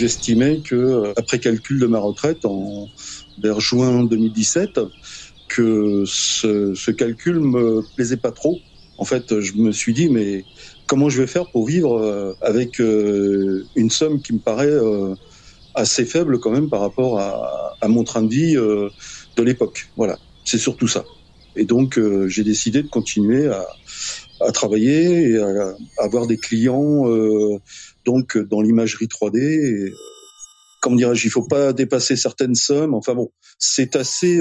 j'estimais que après calcul de ma retraite en vers juin 2017 que ce, ce calcul me plaisait pas trop. En fait, je me suis dit mais comment je vais faire pour vivre euh, avec euh, une somme qui me paraît euh, assez faible quand même par rapport à, mon train de vie de l'époque. Voilà, c'est surtout ça. Et donc j'ai décidé de continuer à travailler et à, avoir des clients donc dans l'imagerie 3D. Et, comment dirais-je, il faut pas dépasser certaines sommes. Enfin bon, c'est assez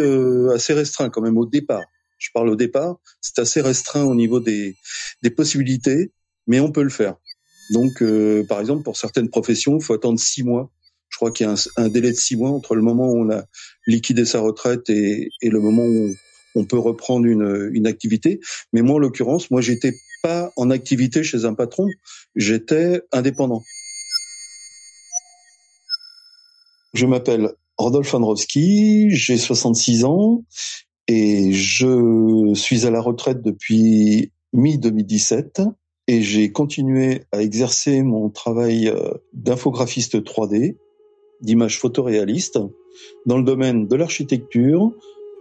assez restreint quand même au départ. Je parle au départ, c'est assez restreint au niveau des, des possibilités mais on peut le faire. Donc, euh, par exemple, pour certaines professions, il faut attendre six mois. Je crois qu'il y a un, délai de six mois entre le moment où on a liquidé sa retraite et, et le moment où on peut reprendre une, une activité. Mais moi, en l'occurrence, moi, j'étais pas en activité chez un patron, j'étais indépendant. Je m'appelle Rodolphe Androwski, j'ai 66 ans et je suis à la retraite depuis mi-2017 et j'ai continué à exercer mon travail euh, d'infographiste 3D, d'image photoréaliste, dans le domaine de l'architecture,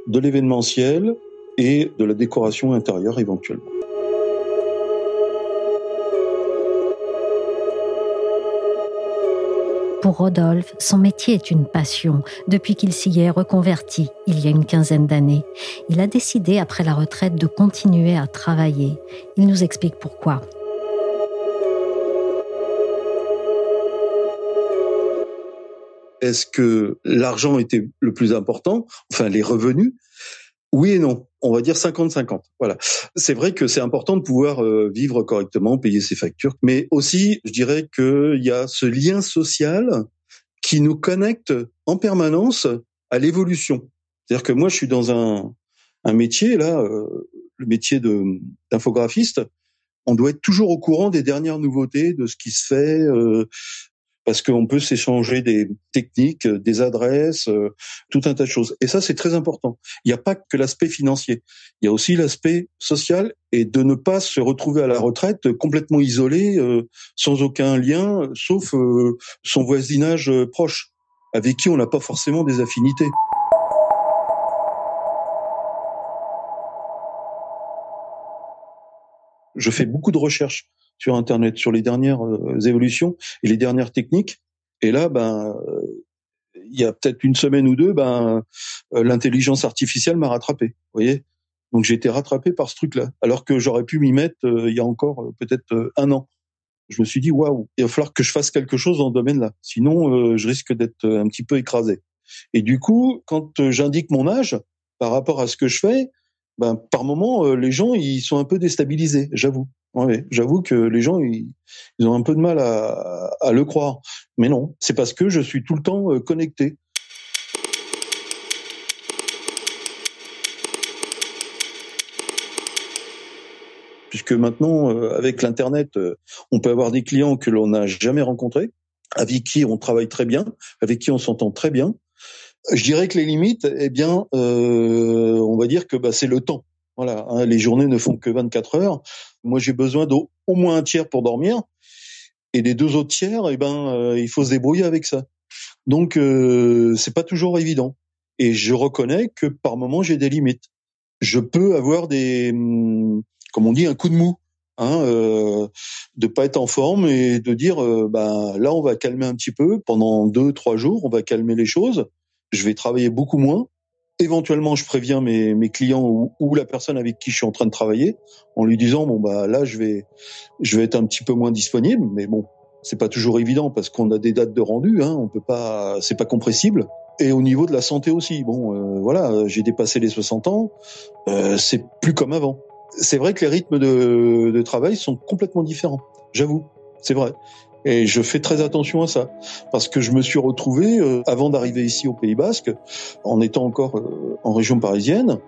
de l'événementiel et de la décoration intérieure éventuellement. Pour Rodolphe, son métier est une passion depuis qu'il s'y est reconverti il y a une quinzaine d'années. Il a décidé après la retraite de continuer à travailler. Il nous explique pourquoi. Est-ce que l'argent était le plus important? Enfin, les revenus? Oui et non. On va dire 50-50. Voilà. C'est vrai que c'est important de pouvoir euh, vivre correctement, payer ses factures, mais aussi, je dirais qu'il y a ce lien social qui nous connecte en permanence à l'évolution. C'est-à-dire que moi, je suis dans un, un métier là, euh, le métier d'infographiste. On doit être toujours au courant des dernières nouveautés, de ce qui se fait, euh, parce qu'on peut s'échanger des techniques, euh, des adresses, euh, tout un tas de choses. Et ça, c'est très important. Il n'y a pas que l'aspect financier. Il y a aussi l'aspect social et de ne pas se retrouver à la retraite complètement isolé, euh, sans aucun lien, sauf son voisinage proche, avec qui on n'a pas forcément des affinités. Je fais beaucoup de recherches sur Internet, sur les dernières euh, évolutions et les dernières techniques. Et là, ben, euh, il y a peut-être une semaine ou deux, ben, euh, l'intelligence artificielle m'a rattrapé. Voyez Donc j'ai été rattrapé par ce truc-là, alors que j'aurais pu m'y mettre il y a encore peut-être un an. Je me suis dit waouh, il va falloir que je fasse quelque chose dans ce domaine-là, sinon je risque d'être un petit peu écrasé. Et du coup, quand j'indique mon âge par rapport à ce que je fais, ben par moment les gens ils sont un peu déstabilisés, j'avoue. J'avoue que les gens ils, ont un peu de mal à, le croire, mais non, c'est parce que je suis tout le temps euh, connecté. Puisque maintenant, euh, avec l'internet, euh, on peut avoir des clients que l'on n'a jamais rencontrés, avec qui on travaille très bien, avec qui on s'entend très bien. Je dirais que les limites, eh bien, on va dire que bah, c'est le temps. Voilà, hein, les journées ne font que 24 heures. Moi, j'ai besoin d'au moins un tiers pour dormir. Et les deux autres tiers, eh ben, euh, il faut se débrouiller avec ça. Donc, euh, c'est pas toujours évident. Et je reconnais que par moment, j'ai des limites. Je peux avoir des, hum, comme on dit, un coup de mou. Hein, euh, de pas être en forme et de dire ben là on va calmer un petit peu pendant deux trois jours on va calmer les choses je vais travailler beaucoup moins éventuellement je préviens mes, mes clients ou, ou, la personne avec qui je suis en train de travailler en lui disant bon bah là je vais je vais être un petit peu moins disponible. Mais bon c'est pas toujours évident parce qu'on a des dates de rendu hein, on peut pas c'est pas compressible. Et au niveau de la santé aussi bon euh, voilà j'ai dépassé les 60 ans. Euh, c'est plus comme avant. C'est vrai que les rythmes de, de travail sont complètement différents. J'avoue c'est vrai et je fais très attention à ça parce que je me suis retrouvé euh, avant d'arriver ici au Pays Basque, en étant encore euh, en région parisienne,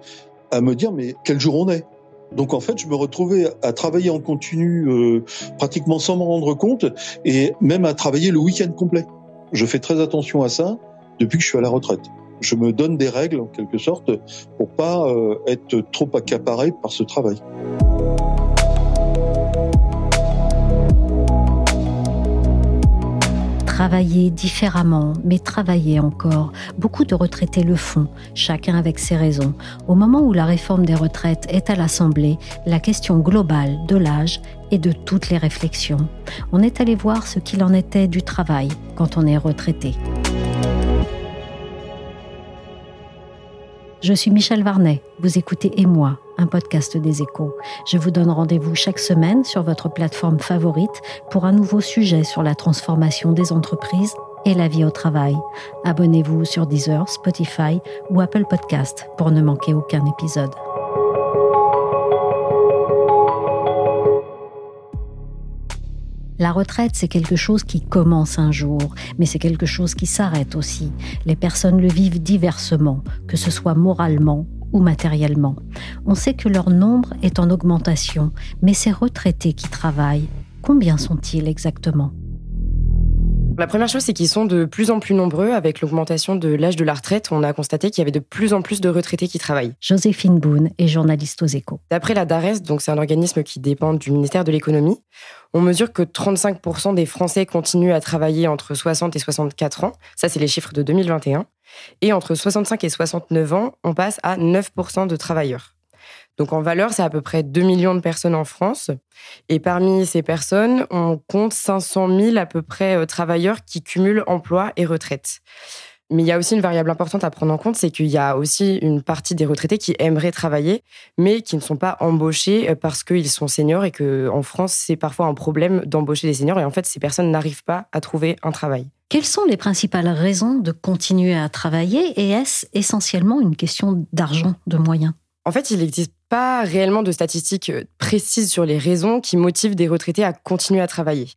à me dire mais quel jour on est? Donc en fait, je me retrouvais à travailler en continu euh, pratiquement sans m'en rendre compte et même à travailler le week-end complet. Je fais très attention à ça depuis que je suis à la retraite. Je me donne des règles en quelque sorte pour pas être trop accaparé par ce travail. Travailler différemment, mais travailler encore. Beaucoup de retraités le font, chacun avec ses raisons. Au moment où la réforme des retraites est à l'Assemblée, la question globale de l'âge et de toutes les réflexions. On est allé voir ce qu'il en était du travail quand on est retraité. Je suis Michel Varnet. Vous écoutez Et moi, un podcast des échos. Je vous donne rendez-vous chaque semaine sur votre plateforme favorite pour un nouveau sujet sur la transformation des entreprises et la vie au travail. Abonnez-vous sur Deezer, Spotify ou Apple Podcast pour ne manquer aucun épisode. La retraite, c'est quelque chose qui commence un jour, mais c'est quelque chose qui s'arrête aussi. Les personnes le vivent diversement, que ce soit moralement ou matériellement. On sait que leur nombre est en augmentation, mais ces retraités qui travaillent, combien sont-ils exactement? La première chose, c'est qu'ils sont de plus en plus nombreux. Avec l'augmentation de l'âge de la retraite, on a constaté qu'il y avait de plus en plus de retraités qui travaillent. Joséphine Boone est journaliste aux échos. D'après la DARES, donc c'est un organisme qui dépend du ministère de l'économie, on mesure que 35% des Français continuent à travailler entre 60 et 64 ans. Ça, c'est les chiffres de 2021. Et entre 65 et 69 ans, on passe à 9% de travailleurs. Donc en valeur, c'est à peu près 2 millions de personnes en France. Et parmi ces personnes, on compte 500 000 à peu près euh, travailleurs qui cumulent emploi et retraite. Mais il y a aussi une variable importante à prendre en compte, c'est qu'il y a aussi une partie des retraités qui aimeraient travailler, mais qui ne sont pas embauchés euh, parce qu'ils sont seniors et qu'en France, c'est parfois un problème d'embaucher des seniors. Et en fait, ces personnes n'arrivent pas à trouver un travail. Quelles sont les principales raisons de continuer à travailler et est-ce essentiellement une question d'argent, de moyens? En fait, il existe pas réellement de statistiques euh, précises sur les raisons qui motivent des retraités à continuer à travailler.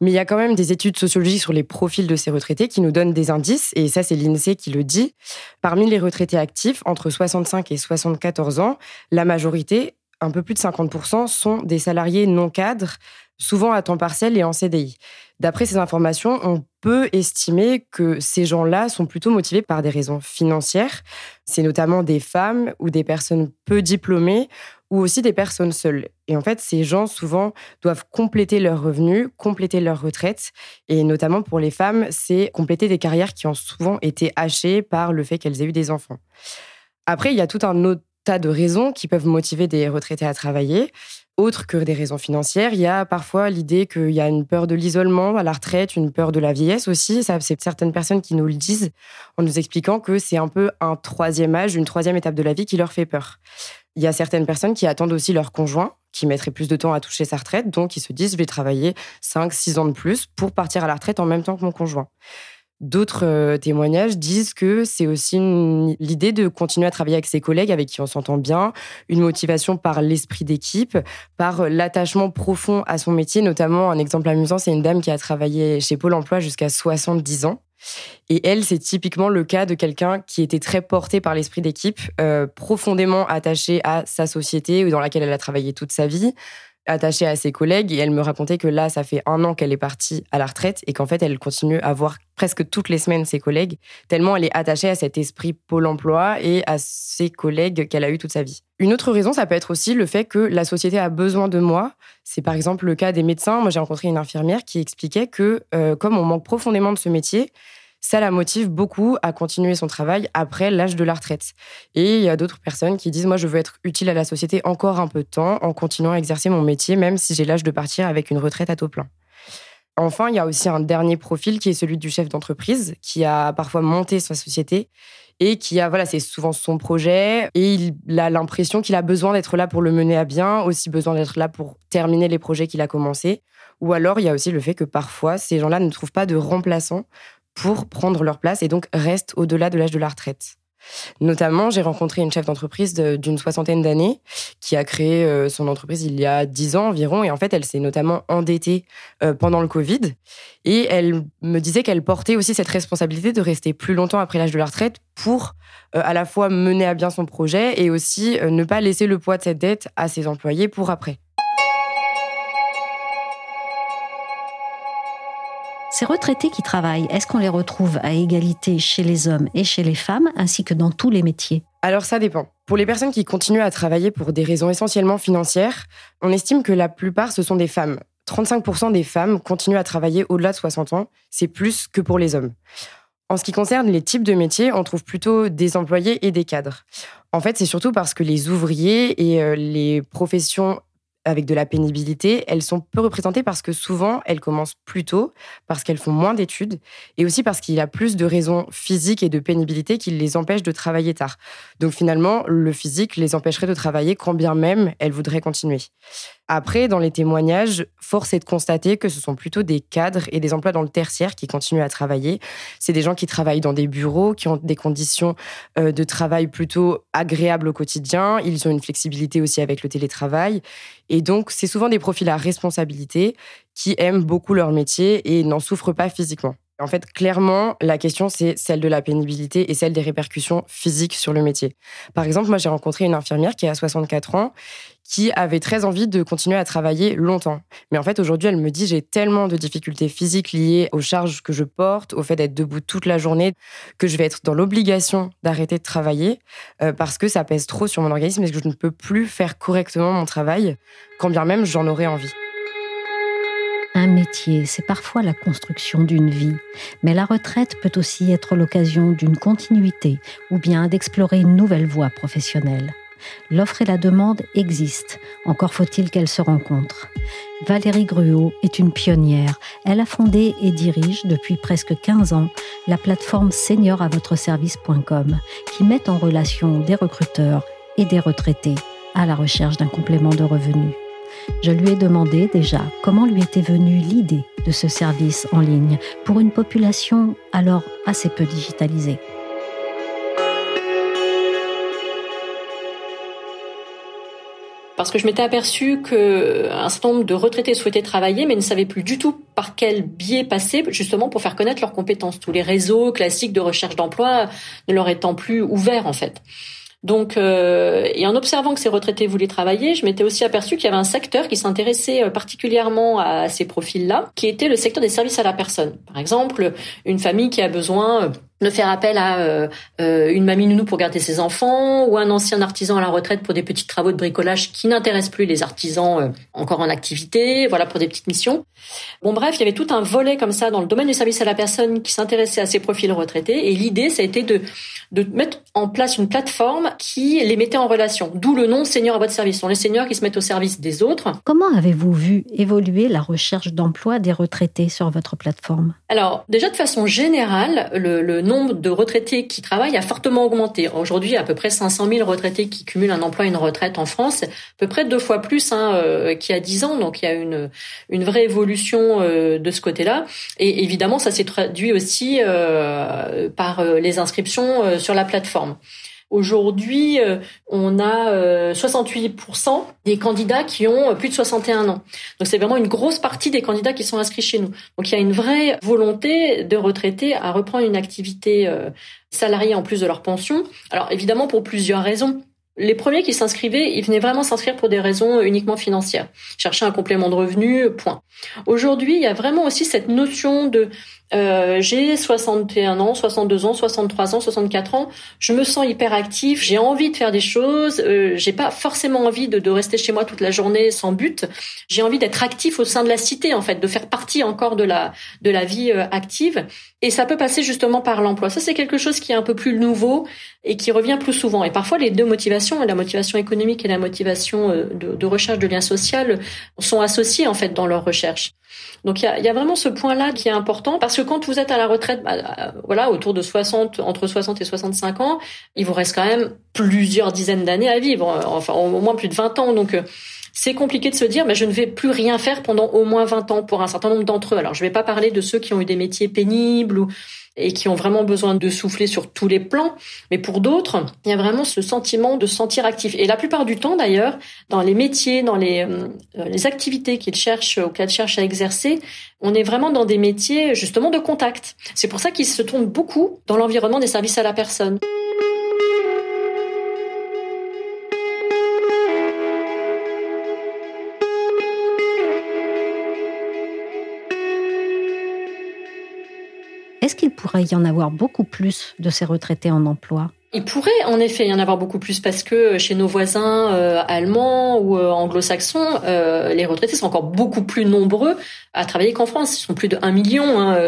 Mais il y a quand même des études sociologiques sur les profils de ces retraités qui nous donnent des indices, et ça c'est l'INSEE qui le dit. Parmi les retraités actifs, entre 65 et 74 ans, la majorité, un peu plus de 50%, sont des salariés non cadres, souvent à temps partiel et en CDI. D'après ces informations, on peut estimer que ces gens-là sont plutôt motivés par des raisons financières. C'est notamment des femmes ou des personnes peu diplômées ou aussi des personnes seules. Et en fait, ces gens, souvent, doivent compléter leurs revenus, compléter leur retraite. Et notamment pour les femmes, c'est compléter des carrières qui ont souvent été hachées par le fait qu'elles aient eu des enfants. Après, il y a tout un autre tas de raisons qui peuvent motiver des retraités à travailler. Autre que des raisons financières, il y a parfois l'idée qu'il y a une peur de l'isolement à la retraite, une peur de la vieillesse aussi. Ça, c'est certaines personnes qui nous le disent en nous expliquant que c'est un peu un troisième âge, une troisième étape de la vie qui leur fait peur. Il y a certaines personnes qui attendent aussi leur conjoint, qui mettraient plus de temps à toucher sa retraite, donc ils se disent je vais travailler 5, 6 ans de plus pour partir à la retraite en même temps que mon conjoint. D'autres euh, témoignages disent que c'est aussi l'idée de continuer à travailler avec ses collègues avec qui on s'entend bien, une motivation par l'esprit d'équipe, par l'attachement profond à son métier. Notamment, un exemple amusant, c'est une dame qui a travaillé chez Pôle Emploi jusqu'à 70 ans. Et elle, c'est typiquement le cas de quelqu'un qui était très porté par l'esprit d'équipe, euh, profondément attaché à sa société ou dans laquelle elle a travaillé toute sa vie, attachée à ses collègues et elle me racontait que là, ça fait un an qu'elle est partie à la retraite et qu'en fait, elle continue à voir presque toutes les semaines ses collègues, tellement elle est attachée à cet esprit Pôle emploi et à ses collègues qu'elle a eu toute sa vie. Une autre raison, ça peut être aussi le fait que la société a besoin de moi. C'est par exemple le cas des médecins. Moi, j'ai rencontré une infirmière qui expliquait que euh, comme on manque profondément de ce métier, ça la motive beaucoup à continuer son travail après l'âge de la retraite. Et il y a d'autres personnes qui disent, moi, je veux être utile à la société encore un peu de temps en continuant à exercer mon métier, même si j'ai l'âge de partir avec une retraite à taux plein. Enfin, il y a aussi un dernier profil qui est celui du chef d'entreprise, qui a parfois monté sa société et qui a, voilà, c'est souvent son projet et il a l'impression qu'il a besoin d'être là pour le mener à bien, aussi besoin d'être là pour terminer les projets qu'il a commencés. Ou alors, il y a aussi le fait que parfois, ces gens-là ne trouvent pas de remplaçants pour prendre leur place et donc restent au-delà de l'âge de la retraite. Notamment, j'ai rencontré une chef d'entreprise d'une soixantaine d'années qui a créé euh, son entreprise il y a dix ans environ. Et en fait, elle s'est notamment endettée euh, pendant le Covid. Et elle me disait qu'elle portait aussi cette responsabilité de rester plus longtemps après l'âge de la retraite pour euh, à la fois mener à bien son projet et aussi ne pas laisser le poids de cette dette à ses employés pour après. Ces retraités qui travaillent, est-ce qu'on les retrouve à égalité chez les hommes et chez les femmes, ainsi que dans tous les métiers? Alors ça dépend. Pour les personnes qui continuent à travailler pour des raisons essentiellement financières, on estime que la plupart, ce sont des femmes. 35% des femmes continuent à travailler au-delà de 60 ans. C'est plus que pour les hommes. En ce qui concerne les types de métiers, on trouve plutôt des employés et des cadres. En fait, c'est surtout parce que les ouvriers et euh, les professions avec de la pénibilité, elles sont peu représentées parce que souvent, elles commencent plus tôt, parce qu'elles font moins d'études, et aussi parce qu'il y a plus de raisons physiques et de pénibilité qui les empêchent de travailler tard. Donc finalement, le physique les empêcherait de travailler quand bien même elles voudraient continuer. Après, dans les témoignages, force est de constater que ce sont plutôt des cadres et des emplois dans le tertiaire qui continuent à travailler. C'est des gens qui travaillent dans des bureaux, qui ont des conditions euh, de travail plutôt agréables au quotidien. Ils ont une flexibilité aussi avec le télétravail. Et donc, c'est souvent des profils à responsabilité qui aiment beaucoup leur métier et n'en souffrent pas physiquement. En fait, clairement, la question, c'est celle de la pénibilité et celle des répercussions physiques sur le métier. Par exemple, moi, j'ai rencontré une infirmière qui a 64 ans, qui avait très envie de continuer à travailler longtemps. Mais en fait, aujourd'hui, elle me dit, j'ai tellement de difficultés physiques liées aux charges que je porte, au fait d'être debout toute la journée, que je vais être dans l'obligation d'arrêter de travailler euh, parce que ça pèse trop sur mon organisme et que je ne peux plus faire correctement mon travail, quand bien même j'en aurais envie. Un métier, c'est parfois la construction d'une vie, mais la retraite peut aussi être l'occasion d'une continuité ou bien d'explorer une nouvelle voie professionnelle. L'offre et la demande existent, encore faut-il qu'elles se rencontrent. Valérie Gruot est une pionnière. Elle a fondé et dirige depuis presque 15 ans la plateforme senioravotre-service.com qui met en relation des recruteurs et des retraités à la recherche d'un complément de revenus. Je lui ai demandé déjà comment lui était venue l'idée de ce service en ligne pour une population alors assez peu digitalisée. Parce que je m'étais aperçu qu'un certain nombre de retraités souhaitaient travailler, mais ne savaient plus du tout par quel biais passer, justement pour faire connaître leurs compétences. Tous les réseaux classiques de recherche d'emploi ne leur étant plus ouverts en fait. Donc, euh, et en observant que ces retraités voulaient travailler, je m'étais aussi aperçu qu'il y avait un secteur qui s'intéressait euh, particulièrement à ces profils-là, qui était le secteur des services à la personne. Par exemple, une famille qui a besoin de faire appel à euh, euh, une mamie nounou pour garder ses enfants ou un ancien artisan à la retraite pour des petits travaux de bricolage qui n'intéressent plus les artisans euh, encore en activité, voilà pour des petites missions. Bon bref, il y avait tout un volet comme ça dans le domaine du service à la personne qui s'intéressait à ces profils retraités et l'idée ça a été de de mettre en place une plateforme qui les mettait en relation. D'où le nom senior à votre service. Ce sont les seniors qui se mettent au service des autres. Comment avez-vous vu évoluer la recherche d'emploi des retraités sur votre plateforme? Alors déjà de façon générale, le, le nombre de retraités qui travaillent a fortement augmenté. Aujourd'hui, à peu près 500 000 retraités qui cumulent un emploi et une retraite en France, à peu près deux fois plus hein, euh, qu'il y a dix ans. Donc il y a une, une vraie évolution euh, de ce côté-là. Et évidemment, ça s'est traduit aussi euh, par les inscriptions sur la plateforme. Aujourd'hui, euh, on a 68% euh, des candidats qui ont euh, plus de 61 ans. Donc c'est vraiment une grosse partie des candidats qui sont inscrits chez nous. Donc il y a une vraie volonté de retraités à reprendre une activité salariée en plus de leur pension. Alors évidemment pour plusieurs raisons. Les premiers qui s'inscrivaient, ils venaient vraiment s'inscrire pour des raisons uniquement financières, chercher un complément de revenu, point. Aujourd'hui, il y a vraiment aussi cette notion de euh, j'ai 61 ans, 62 ans, 63 ans, 64 ans. Je me sens hyper actif. J'ai envie de faire des choses. Euh, j'ai pas forcément envie de, de, rester chez moi toute la journée sans but. J'ai envie d'être actif au sein de la cité, en fait, de faire partie encore de la de la vie euh, active. Et ça peut passer justement par l'emploi. Ça, c'est quelque chose qui est un peu plus nouveau et qui revient plus souvent. Et parfois, les deux motivations, la motivation économique et la motivation euh, de, de recherche de lien social, sont associées en fait dans leur recherche. Donc il y a, y a, vraiment ce point-là qui est important parce que quand vous êtes à la retraite, bah, euh, voilà, autour de 60, entre 60 et 65 ans, il vous reste quand même plusieurs dizaines d'années à vivre, euh, enfin au moins plus de 20 ans. Donc euh, c'est compliqué de se dire, mais je ne vais plus rien faire pendant au moins 20 ans pour un certain nombre d'entre eux. Alors je ne vais pas parler de ceux qui ont eu des métiers pénibles ou et qui ont vraiment besoin de souffler sur tous les plans. Mais pour d'autres, il y a vraiment ce sentiment de se sentir actif. Et la plupart du temps, d'ailleurs, dans les métiers, dans les, euh, les activités qu'ils cherchent, auxquelles ils cherchent à exercer, on est vraiment dans des métiers justement de contact. C'est pour ça qu'ils se tournent beaucoup dans l'environnement des services à la personne. Est-ce qu'il pourrait y en avoir beaucoup plus de ces retraités en emploi? Il pourrait en effet y en avoir beaucoup plus parce que chez nos voisins euh, allemands ou euh, anglo-saxons, euh, les retraités sont encore beaucoup plus nombreux à travailler qu'en France. Ils sont plus de 1 million hein,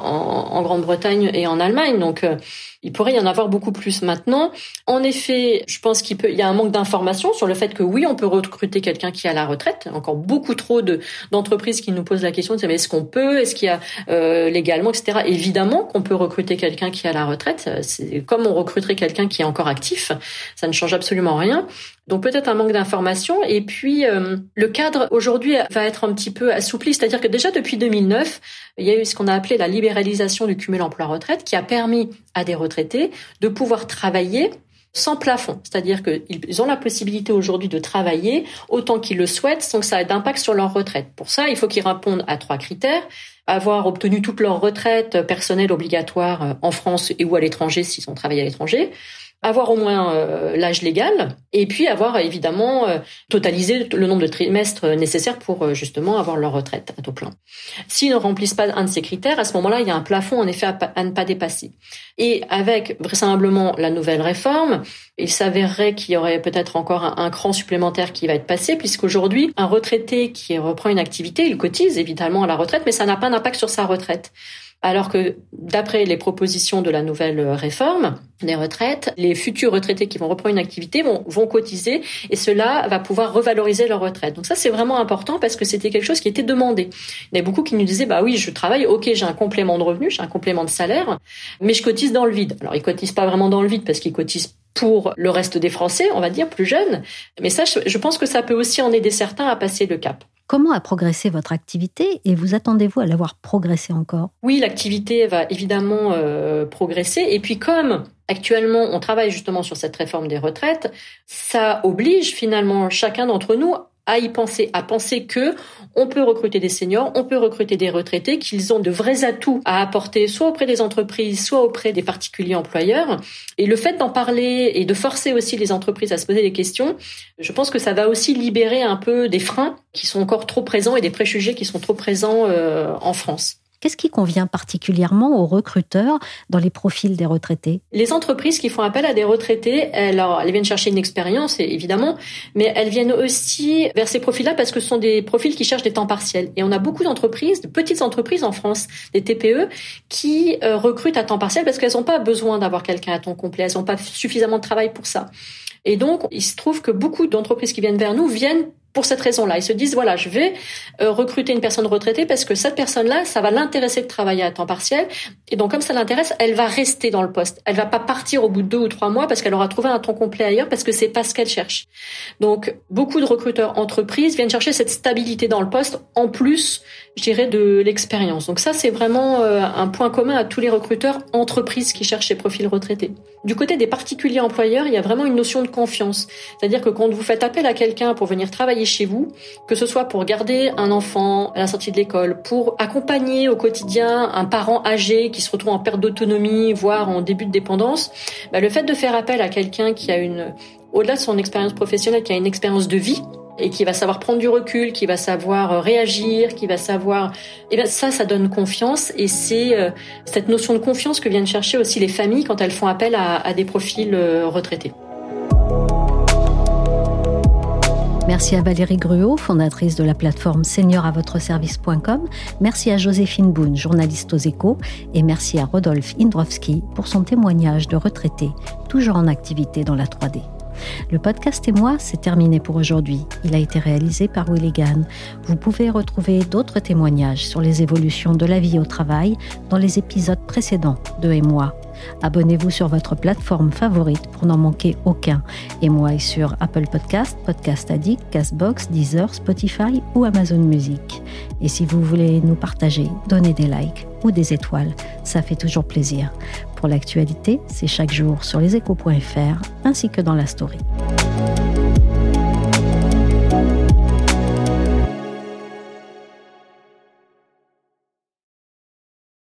en, en Grande-Bretagne et en Allemagne. Donc il pourrait y en avoir beaucoup plus maintenant. En effet, je pense qu'il y a un manque d'information sur le fait que oui, on peut recruter quelqu'un qui est à la retraite. Encore beaucoup trop de d'entreprises qui nous posent la question de savoir est-ce qu'on peut, est-ce qu'il y a euh, légalement, etc. Évidemment qu'on peut recruter quelqu'un qui est à la retraite. C'est comme on recruterait quelqu'un qui est encore actif. Ça ne change absolument rien. Donc peut-être un manque d'information. Et puis euh, le cadre aujourd'hui va être un petit peu assoupli, c'est-à-dire que déjà depuis 2009, il y a eu ce qu'on a appelé la libéralisation du cumul emploi-retraite, qui a permis à des retraités de pouvoir travailler sans plafond, c'est-à-dire qu'ils ont la possibilité aujourd'hui de travailler autant qu'ils le souhaitent sans que ça ait d'impact sur leur retraite. Pour ça, il faut qu'ils répondent à trois critères avoir obtenu toute leur retraite personnelle obligatoire en France et ou à l'étranger s'ils ont travaillé à l'étranger, avoir au moins euh, l'âge légal et puis avoir évidemment euh, totalisé le nombre de trimestres nécessaires pour euh, justement avoir leur retraite à taux plein. S'ils ne remplissent pas un de ces critères, à ce moment-là, il y a un plafond en effet à, ne pas dépasser. Et avec vraisemblablement la nouvelle réforme, il s'avérerait qu'il y aurait peut-être encore un, un, cran supplémentaire qui va être passé, puisqu'aujourd'hui, un retraité qui reprend une activité, il cotise évidemment à la retraite, mais ça n'a pas d'impact sur sa retraite alors que d'après les propositions de la nouvelle réforme des retraites, les futurs retraités qui vont reprendre une activité vont, vont cotiser et cela va pouvoir revaloriser leur retraite. Donc ça, c'est vraiment important parce que c'était quelque chose qui était demandé. Il y a beaucoup qui nous disaient, bah oui, je travaille, ok, j'ai un complément de revenu, j'ai un complément de salaire, mais je cotise dans le vide. Alors ils cotisent pas vraiment dans le vide parce qu'ils cotisent pour le reste des Français, on va dire, plus jeunes. Mais ça, je pense que ça peut aussi en aider certains à passer le cap. Comment a progressé votre activité et vous attendez-vous à l'avoir progressé encore? Oui, l'activité va évidemment euh, progresser. Et puis comme actuellement on travaille justement sur cette réforme des retraites, ça oblige finalement chacun d'entre nous à y penser, à penser que on peut recruter des seniors, on peut recruter des retraités, qu'ils ont de vrais atouts à apporter, soit auprès des entreprises, soit auprès des particuliers employeurs. Et le fait d'en parler et de forcer aussi les entreprises à se poser des questions, je pense que ça va aussi libérer un peu des freins qui sont encore trop présents et des préjugés qui sont trop présents euh, en France. Qu'est-ce qui convient particulièrement aux recruteurs dans les profils des retraités? Les entreprises qui font appel à des retraités, elles, elles viennent chercher une expérience, évidemment, mais elles viennent aussi vers ces profils-là parce que ce sont des profils qui cherchent des temps partiels. Et on a beaucoup d'entreprises, de petites entreprises en France, des TPE, qui euh, recrutent à temps partiel parce qu'elles n'ont pas besoin d'avoir quelqu'un à temps complet, elles n'ont pas suffisamment de travail pour ça. Et donc, il se trouve que beaucoup d'entreprises qui viennent vers nous viennent pour cette raison-là. Ils se disent, voilà, je vais euh, recruter une personne retraitée parce que cette personne-là, ça va l'intéresser de travailler à temps partiel. Et donc, comme ça l'intéresse, elle va rester dans le poste. Elle va pas partir au bout de deux ou trois mois parce qu'elle aura trouvé un temps complet ailleurs parce que c'est pas ce qu'elle cherche. Donc, beaucoup de recruteurs entreprises viennent chercher cette stabilité dans le poste en plus, je dirais, de l'expérience. Donc ça, c'est vraiment euh, un point commun à tous les recruteurs entreprises qui cherchent ces profils retraités. Du côté des particuliers employeurs, il y a vraiment une notion de confiance. C'est-à-dire que quand vous faites appel à quelqu'un pour venir travailler chez vous, que ce soit pour garder un enfant à la sortie de l'école, pour accompagner au quotidien un parent âgé qui se retrouve en perte d'autonomie, voire en début de dépendance, bah, le fait de faire appel à quelqu'un qui a une, au-delà de son expérience professionnelle, qui a une expérience de vie, et qui va savoir prendre du recul, qui va savoir euh, réagir, qui va savoir, et bien ça, ça donne confiance et c'est euh, cette notion de confiance que viennent chercher aussi les familles quand elles font appel à, des profils euh, retraités. Merci à Valérie Gruot, fondatrice de la plateforme senioravotre-service.com. Merci à Joséphine Boone, journaliste aux échos. Et merci à Rodolphe Indrowski pour son témoignage de retraité, toujours en activité dans la 3D. Le podcast et moi, c'est terminé pour aujourd'hui. Il a été réalisé par Willy Gann. Vous pouvez retrouver d'autres témoignages sur les évolutions de la vie au travail dans les épisodes précédents de Et moi. Abonnez-vous sur votre plateforme favorite pour n'en manquer aucun. Et moi sur Apple Podcast, Podcast Addict, Castbox, Deezer, Spotify ou Amazon Music. Et si vous voulez nous partager, donner des likes ou des étoiles, ça fait toujours plaisir. Pour l'actualité, c'est chaque jour sur leséchos.fr ainsi que dans la story.